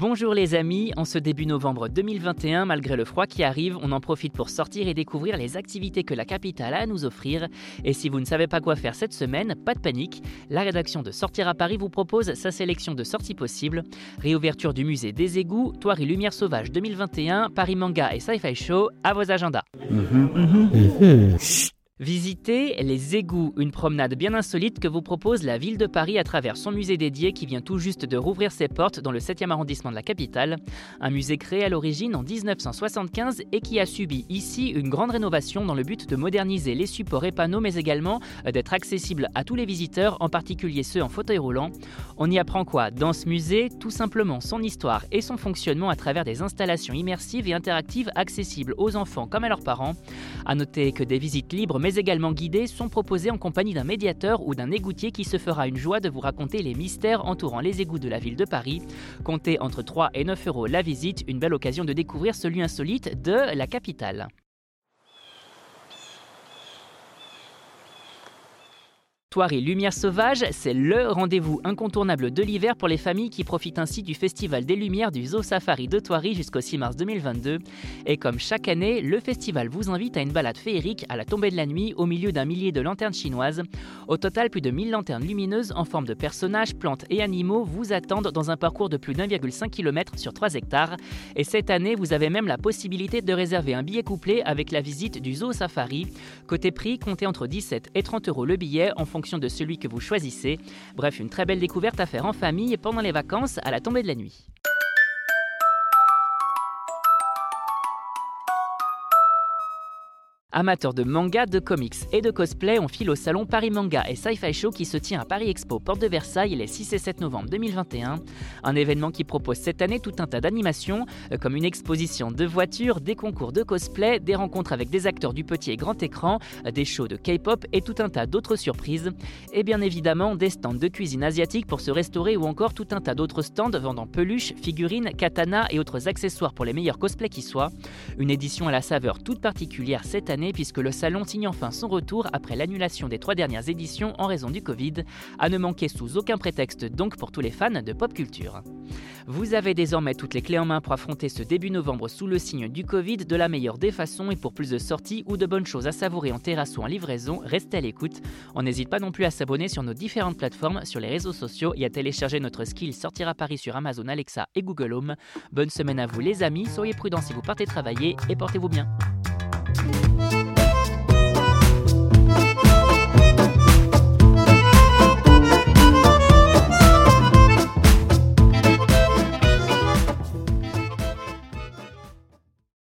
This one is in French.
Bonjour les amis, en ce début novembre 2021, malgré le froid qui arrive, on en profite pour sortir et découvrir les activités que la capitale a à nous offrir. Et si vous ne savez pas quoi faire cette semaine, pas de panique, la rédaction de Sortir à Paris vous propose sa sélection de sorties possibles. Réouverture du musée des égouts, Toirie Lumière Sauvage 2021, Paris Manga et Sci-Fi Show, à vos agendas. Visitez les égouts, une promenade bien insolite que vous propose la ville de Paris à travers son musée dédié qui vient tout juste de rouvrir ses portes dans le 7e arrondissement de la capitale. Un musée créé à l'origine en 1975 et qui a subi ici une grande rénovation dans le but de moderniser les supports et panneaux mais également d'être accessible à tous les visiteurs, en particulier ceux en fauteuil roulant. On y apprend quoi? Dans ce musée Tout simplement son histoire et son fonctionnement à travers des installations immersives et interactives accessibles aux enfants comme à leurs parents. A noter que des visites libres également guidés sont proposés en compagnie d'un médiateur ou d'un égoutier qui se fera une joie de vous raconter les mystères entourant les égouts de la ville de Paris. Comptez entre 3 et 9 euros la visite, une belle occasion de découvrir ce lieu insolite de la capitale. Toirie Lumière Sauvage, c'est le rendez-vous incontournable de l'hiver pour les familles qui profitent ainsi du Festival des Lumières du Zoo Safari de Toirie jusqu'au 6 mars 2022. Et comme chaque année, le festival vous invite à une balade féerique à la tombée de la nuit au milieu d'un millier de lanternes chinoises. Au total, plus de 1000 lanternes lumineuses en forme de personnages, plantes et animaux vous attendent dans un parcours de plus d'1,5 km sur 3 hectares. Et cette année, vous avez même la possibilité de réserver un billet couplé avec la visite du Zoo Safari. Côté prix, comptez entre 17 et 30 euros le billet en fonction de celui que vous choisissez. Bref, une très belle découverte à faire en famille pendant les vacances à la tombée de la nuit. Amateurs de manga, de comics et de cosplay, on file au salon Paris Manga et Sci-Fi Show qui se tient à Paris Expo, porte de Versailles, les 6 et 7 novembre 2021. Un événement qui propose cette année tout un tas d'animations, euh, comme une exposition de voitures, des concours de cosplay, des rencontres avec des acteurs du petit et grand écran, euh, des shows de K-pop et tout un tas d'autres surprises. Et bien évidemment, des stands de cuisine asiatique pour se restaurer ou encore tout un tas d'autres stands vendant peluches, figurines, katanas et autres accessoires pour les meilleurs cosplays qui soient. Une édition à la saveur toute particulière cette année puisque le salon signe enfin son retour après l'annulation des trois dernières éditions en raison du Covid. À ne manquer sous aucun prétexte donc pour tous les fans de pop culture. Vous avez désormais toutes les clés en main pour affronter ce début novembre sous le signe du Covid de la meilleure des façons et pour plus de sorties ou de bonnes choses à savourer en terrasse ou en livraison, restez à l'écoute. On n'hésite pas non plus à s'abonner sur nos différentes plateformes, sur les réseaux sociaux et à télécharger notre skill Sortir à Paris sur Amazon Alexa et Google Home. Bonne semaine à vous les amis, soyez prudents si vous partez travailler et portez-vous bien. Thank you.